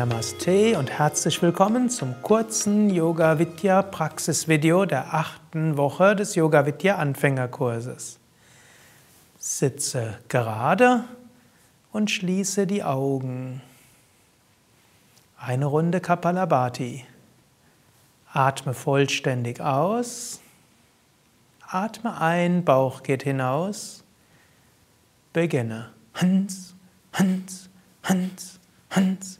Namaste und herzlich willkommen zum kurzen Yoga Vidya Praxisvideo der achten Woche des Yoga Vidya Anfängerkurses. Sitze gerade und schließe die Augen. Eine Runde Kapalabhati. Atme vollständig aus. Atme ein, Bauch geht hinaus. Beginne. Hans, Hans, Hans, Hans.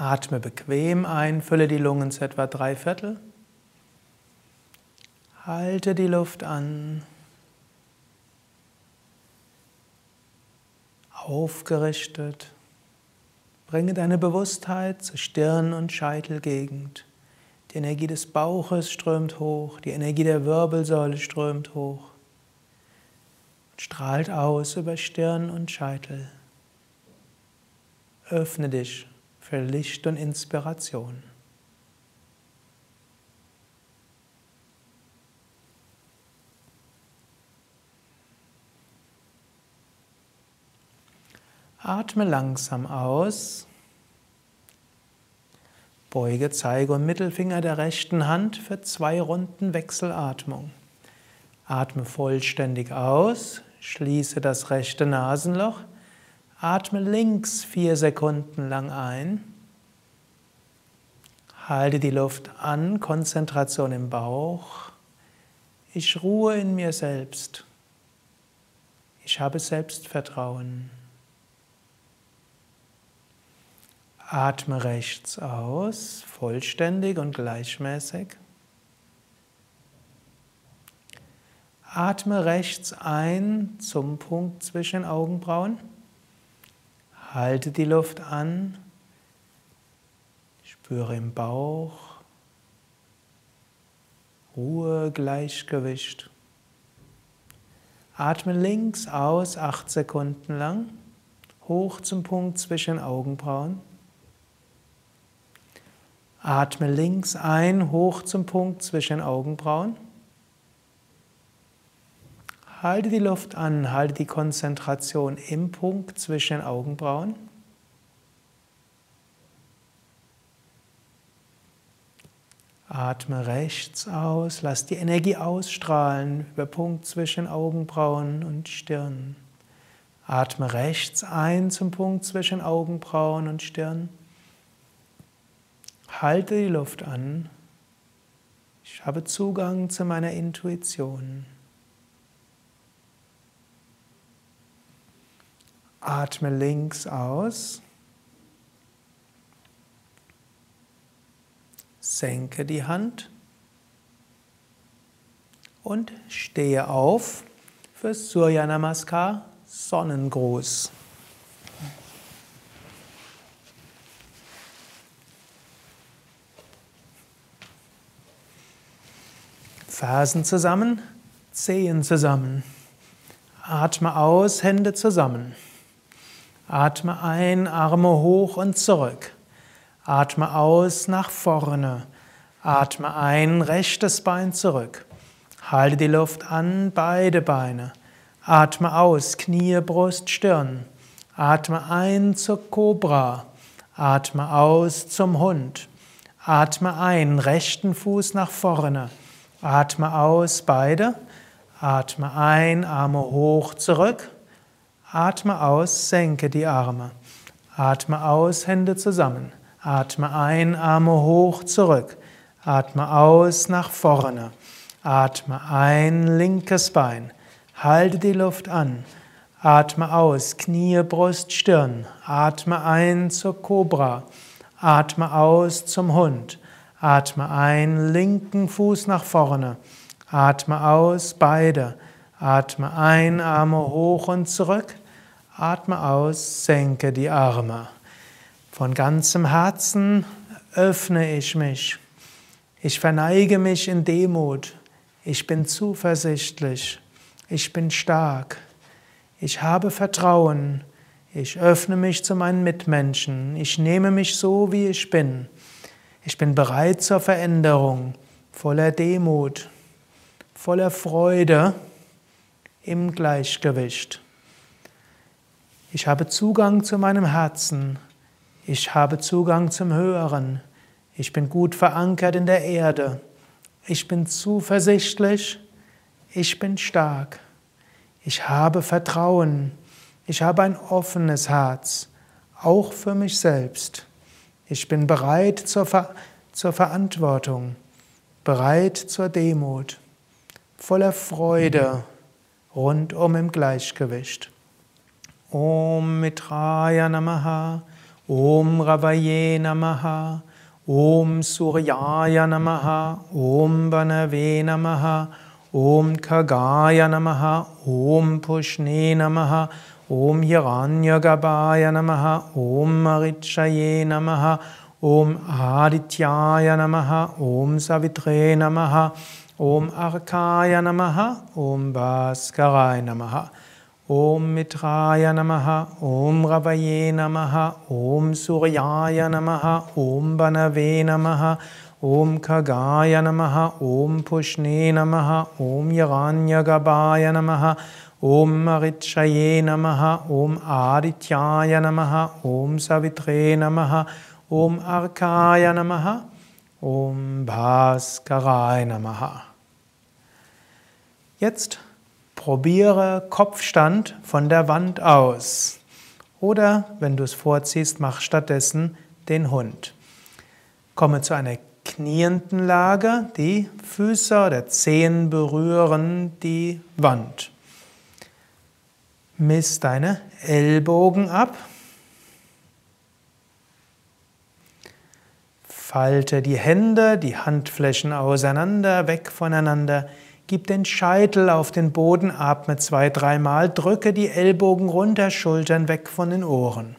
Atme bequem ein, fülle die Lungen zu etwa drei Viertel. Halte die Luft an. Aufgerichtet. Bringe deine Bewusstheit zur Stirn- und Scheitelgegend. Die Energie des Bauches strömt hoch, die Energie der Wirbelsäule strömt hoch. Strahlt aus über Stirn und Scheitel. Öffne dich für Licht und Inspiration. Atme langsam aus. Beuge Zeige und Mittelfinger der rechten Hand für zwei Runden Wechselatmung. Atme vollständig aus, schließe das rechte Nasenloch Atme links vier Sekunden lang ein. Halte die Luft an, Konzentration im Bauch. Ich ruhe in mir selbst. Ich habe Selbstvertrauen. Atme rechts aus, vollständig und gleichmäßig. Atme rechts ein zum Punkt zwischen Augenbrauen. Halte die Luft an, spüre im Bauch Ruhe, Gleichgewicht. Atme links aus, acht Sekunden lang, hoch zum Punkt zwischen Augenbrauen. Atme links ein, hoch zum Punkt zwischen Augenbrauen. Halte die Luft an, halte die Konzentration im Punkt zwischen den Augenbrauen. Atme rechts aus, lass die Energie ausstrahlen über Punkt zwischen Augenbrauen und Stirn. Atme rechts ein zum Punkt zwischen Augenbrauen und Stirn. Halte die Luft an. Ich habe Zugang zu meiner Intuition. Atme links aus. Senke die Hand und stehe auf für Surya Namaskar, Sonnengruß. Fersen zusammen, Zehen zusammen. Atme aus, Hände zusammen. Atme ein, Arme hoch und zurück. Atme aus nach vorne. Atme ein, rechtes Bein zurück. Halte die Luft an, beide Beine. Atme aus, Knie, Brust, Stirn. Atme ein zur Kobra. Atme aus zum Hund. Atme ein, rechten Fuß nach vorne. Atme aus, beide. Atme ein, Arme hoch, zurück. Atme aus, senke die Arme. Atme aus, Hände zusammen. Atme ein, Arme hoch zurück. Atme aus, nach vorne. Atme ein, linkes Bein. Halte die Luft an. Atme aus, Knie, Brust, Stirn. Atme ein zur Kobra. Atme aus zum Hund. Atme ein, linken Fuß nach vorne. Atme aus, beide. Atme ein, Arme hoch und zurück. Atme aus, senke die Arme. Von ganzem Herzen öffne ich mich. Ich verneige mich in Demut. Ich bin zuversichtlich. Ich bin stark. Ich habe Vertrauen. Ich öffne mich zu meinen Mitmenschen. Ich nehme mich so, wie ich bin. Ich bin bereit zur Veränderung, voller Demut, voller Freude, im Gleichgewicht. Ich habe Zugang zu meinem Herzen. Ich habe Zugang zum Höheren. Ich bin gut verankert in der Erde. Ich bin zuversichtlich. Ich bin stark. Ich habe Vertrauen. Ich habe ein offenes Herz, auch für mich selbst. Ich bin bereit zur, Ver zur Verantwortung, bereit zur Demut, voller Freude, rundum im Gleichgewicht. ॐ मित्राय नमः ॐ रवये नमः ॐ सूर्याय नमः ॐ वनवे नमः ॐ खगाय नमः ॐ पुष्णे नमः ॐ यगान्यगपाय नमः ॐ मरिक्षये नमः ॐ आदित्याय नमः ॐ सवित्रे नमः ॐ अर्काय नमः ॐ भास्कराय नमः Om Mitraya Namaha, Om Ravaye Namaha, Om Suryaya Namaha, Om Banave Namaha, Om Kagaya Namaha, Om Pushne Namaha, Om Yaranyagabhaya Namaha, Om Marichaye Namaha, Om Adityaya Namaha, Om Savitre Namaha, Om Arkaya Namaha, Om Bhaskarai Namaha. Jetzt probiere Kopfstand von der Wand aus. Oder, wenn du es vorziehst, mach stattdessen den Hund. Komme zu einer knienden Lage, die Füße oder Zehen berühren die Wand. Miss deine Ellbogen ab. Falte die Hände, die Handflächen auseinander, weg voneinander. Gib den Scheitel auf den Boden, atme zwei, dreimal, drücke die Ellbogen runter, Schultern weg von den Ohren.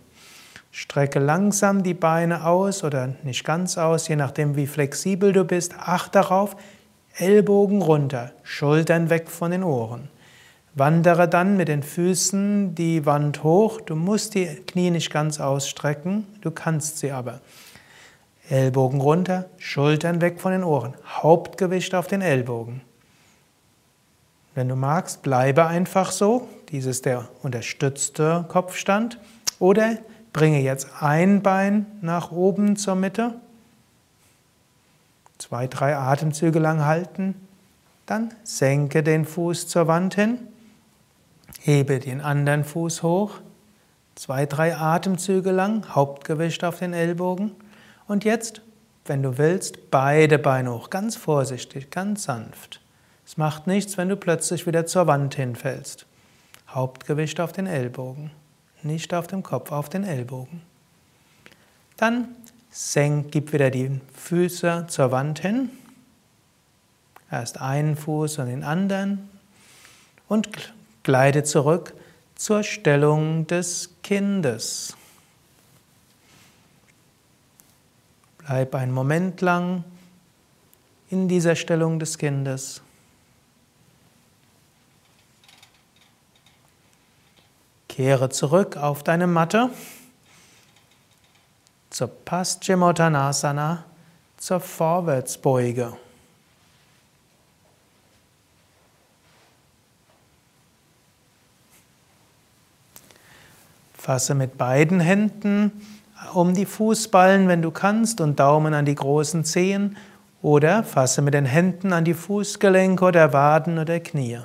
Strecke langsam die Beine aus oder nicht ganz aus, je nachdem wie flexibel du bist. Acht darauf, Ellbogen runter, Schultern weg von den Ohren. Wandere dann mit den Füßen die Wand hoch. Du musst die Knie nicht ganz ausstrecken, du kannst sie aber. Ellbogen runter, Schultern weg von den Ohren, Hauptgewicht auf den Ellbogen. Wenn du magst, bleibe einfach so. Dies ist der unterstützte Kopfstand. Oder bringe jetzt ein Bein nach oben zur Mitte. Zwei, drei Atemzüge lang halten. Dann senke den Fuß zur Wand hin. Hebe den anderen Fuß hoch. Zwei, drei Atemzüge lang. Hauptgewicht auf den Ellbogen. Und jetzt, wenn du willst, beide Beine hoch. Ganz vorsichtig, ganz sanft. Es macht nichts, wenn du plötzlich wieder zur Wand hinfällst. Hauptgewicht auf den Ellbogen, nicht auf dem Kopf, auf den Ellbogen. Dann senk, gib wieder die Füße zur Wand hin. Erst einen Fuß und den anderen und gleite zurück zur Stellung des Kindes. Bleib einen Moment lang in dieser Stellung des Kindes. Kehre zurück auf deine Matte zur Paschimottanasana, zur Vorwärtsbeuge. Fasse mit beiden Händen um die Fußballen, wenn du kannst, und Daumen an die großen Zehen oder fasse mit den Händen an die Fußgelenke oder Waden oder Knie.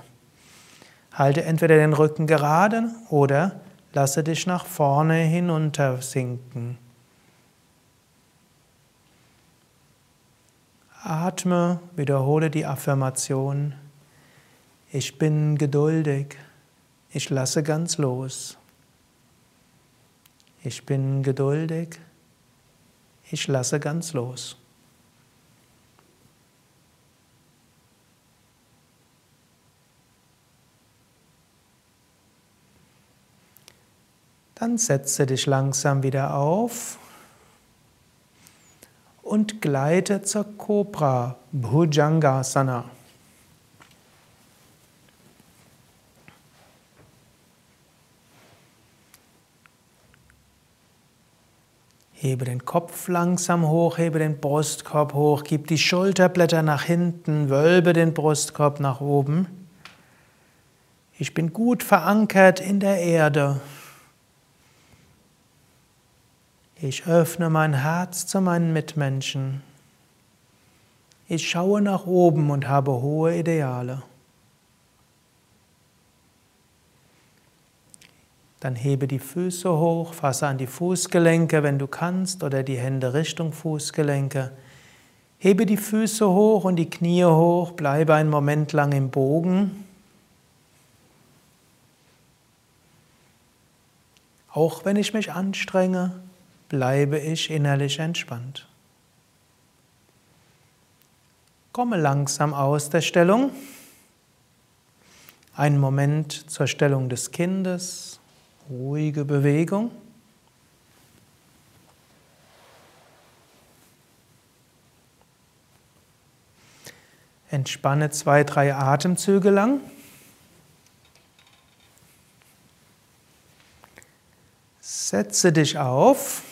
Halte entweder den Rücken gerade oder lasse dich nach vorne hinunter sinken. Atme, wiederhole die Affirmation. Ich bin geduldig. Ich lasse ganz los. Ich bin geduldig. Ich lasse ganz los. Dann setze dich langsam wieder auf, und gleite zur Cobra Bhujangasana. Hebe den Kopf langsam hoch, hebe den Brustkorb hoch, gib die Schulterblätter nach hinten, wölbe den Brustkorb nach oben. Ich bin gut verankert in der Erde. Ich öffne mein Herz zu meinen Mitmenschen. Ich schaue nach oben und habe hohe Ideale. Dann hebe die Füße hoch, fasse an die Fußgelenke, wenn du kannst, oder die Hände Richtung Fußgelenke. Hebe die Füße hoch und die Knie hoch, bleibe einen Moment lang im Bogen. Auch wenn ich mich anstrenge, bleibe ich innerlich entspannt. Komme langsam aus der Stellung. Einen Moment zur Stellung des Kindes ruhige Bewegung. Entspanne zwei, drei Atemzüge lang. Setze dich auf.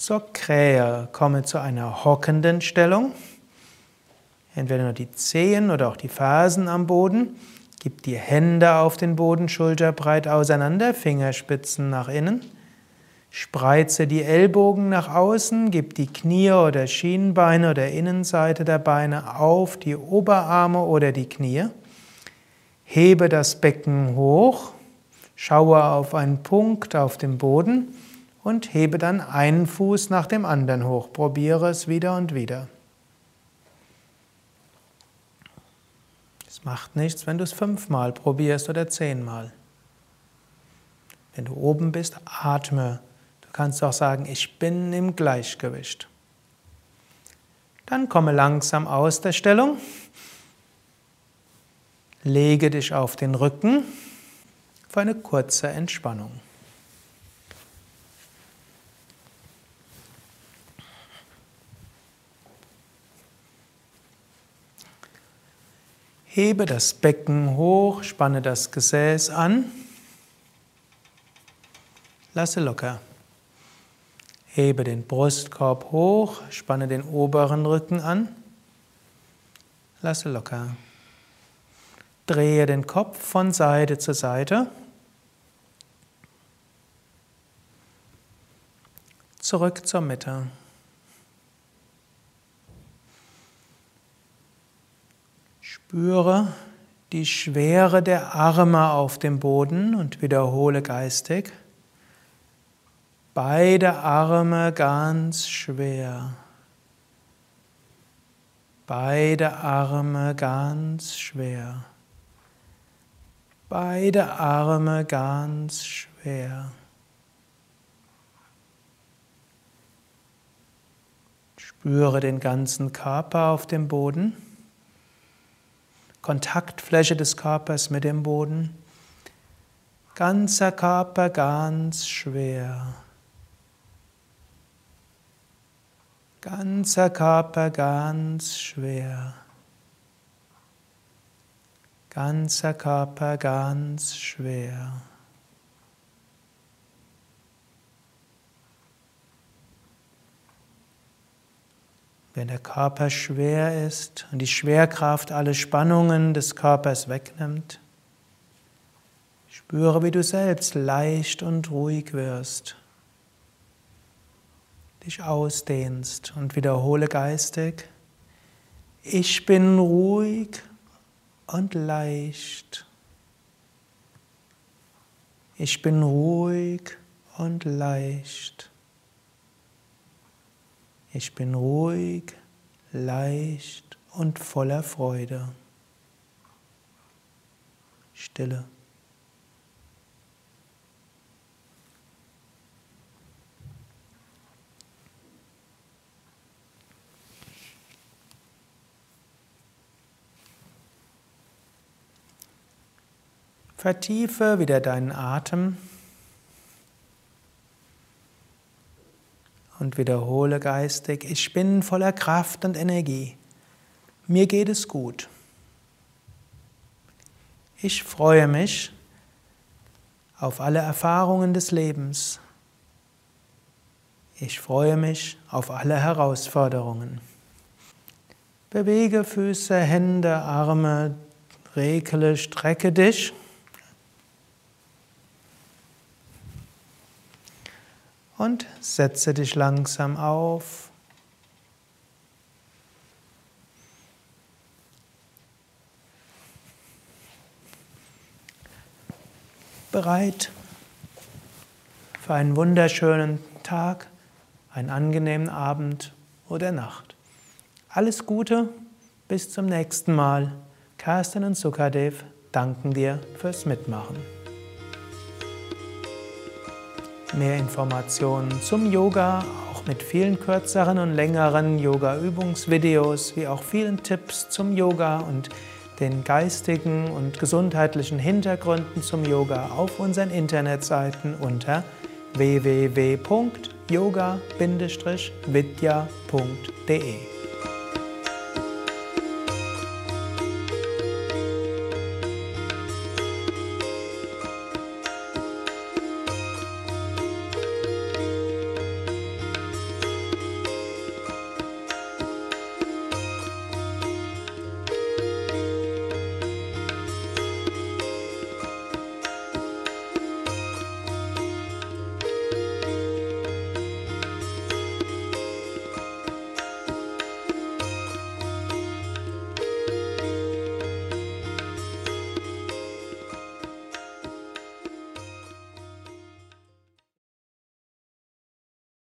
Zur Krähe komme zu einer hockenden Stellung. Entweder nur die Zehen oder auch die Fersen am Boden. Gib die Hände auf den Boden schulterbreit auseinander, Fingerspitzen nach innen. Spreize die Ellbogen nach außen, gib die Knie oder Schienbeine oder Innenseite der Beine auf die Oberarme oder die Knie. Hebe das Becken hoch, schaue auf einen Punkt auf dem Boden und hebe dann einen Fuß nach dem anderen hoch. Probiere es wieder und wieder. Es macht nichts, wenn du es fünfmal probierst oder zehnmal. Wenn du oben bist, atme. Du kannst auch sagen, ich bin im Gleichgewicht. Dann komme langsam aus der Stellung. Lege dich auf den Rücken für eine kurze Entspannung. Hebe das Becken hoch, spanne das Gesäß an. Lasse locker. Hebe den Brustkorb hoch, spanne den oberen Rücken an. Lasse locker. Drehe den Kopf von Seite zu Seite. Zurück zur Mitte. Spüre die Schwere der Arme auf dem Boden und wiederhole geistig. Beide Arme ganz schwer. Beide Arme ganz schwer. Beide Arme ganz schwer. Spüre den ganzen Körper auf dem Boden. Kontaktfläche des Körpers mit dem Boden. Ganzer Körper ganz schwer. Ganzer Körper ganz schwer. Ganzer Körper ganz schwer. Wenn der Körper schwer ist und die Schwerkraft alle Spannungen des Körpers wegnimmt, spüre, wie du selbst leicht und ruhig wirst, dich ausdehnst und wiederhole geistig, ich bin ruhig und leicht. Ich bin ruhig und leicht. Ich bin ruhig, leicht und voller Freude. Stille. Vertiefe wieder deinen Atem. Und wiederhole geistig, ich bin voller Kraft und Energie. Mir geht es gut. Ich freue mich auf alle Erfahrungen des Lebens. Ich freue mich auf alle Herausforderungen. Bewege Füße, Hände, Arme, regle, strecke dich. Und setze dich langsam auf. Bereit für einen wunderschönen Tag, einen angenehmen Abend oder Nacht. Alles Gute, bis zum nächsten Mal. Carsten und Sukadev danken dir fürs Mitmachen. Mehr Informationen zum Yoga, auch mit vielen kürzeren und längeren Yoga-Übungsvideos, wie auch vielen Tipps zum Yoga und den geistigen und gesundheitlichen Hintergründen zum Yoga auf unseren Internetseiten unter www.yoga-vidya.de